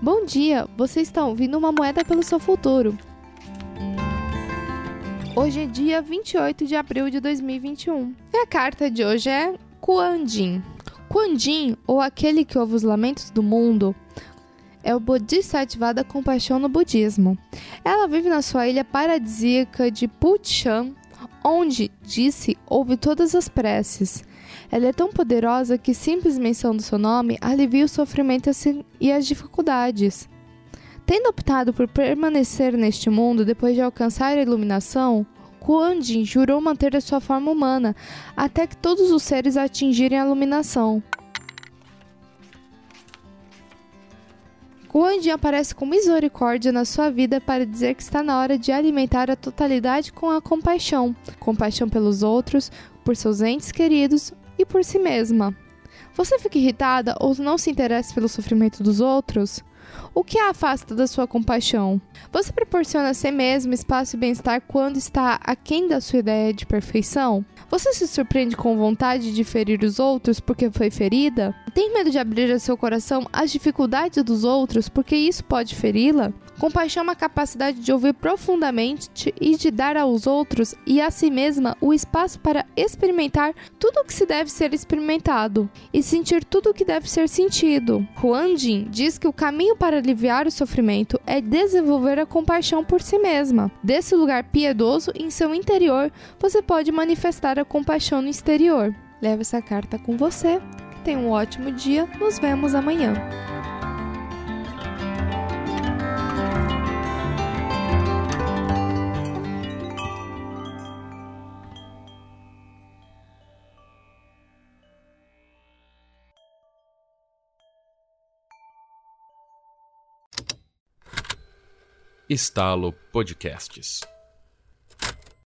Bom dia, você está ouvindo uma moeda pelo seu futuro. Hoje é dia 28 de abril de 2021. E a carta de hoje é Kuan Yin. Kuan Yin, ou aquele que ouve os lamentos do mundo, é o Bodhisattva compaixão no budismo. Ela vive na sua ilha paradisíaca de Puchan, onde, disse, ouve todas as preces. Ela é tão poderosa que simples menção do seu nome alivia o sofrimento e as dificuldades. Tendo optado por permanecer neste mundo depois de alcançar a iluminação, Kuan Yin jurou manter a sua forma humana até que todos os seres atingirem a iluminação. Kuan Yin aparece com misericórdia na sua vida para dizer que está na hora de alimentar a totalidade com a compaixão, compaixão pelos outros, por seus entes queridos e por si mesma. Você fica irritada ou não se interessa pelo sofrimento dos outros? O que a afasta da sua compaixão? Você proporciona a si mesmo espaço e bem-estar quando está aquém da sua ideia de perfeição? Você se surpreende com vontade de ferir os outros porque foi ferida? Tem medo de abrir a seu coração às dificuldades dos outros porque isso pode feri-la? Compaixão é uma capacidade de ouvir profundamente e de dar aos outros e a si mesma o espaço para experimentar tudo o que se deve ser experimentado e sentir tudo o que deve ser sentido. Huan Jin diz que o caminho para aliviar o sofrimento é desenvolver a compaixão por si mesma. Desse lugar piedoso em seu interior, você pode manifestar a compaixão no exterior. Leve essa carta com você. Tenha um ótimo dia. Nos vemos amanhã. Estalo Podcasts.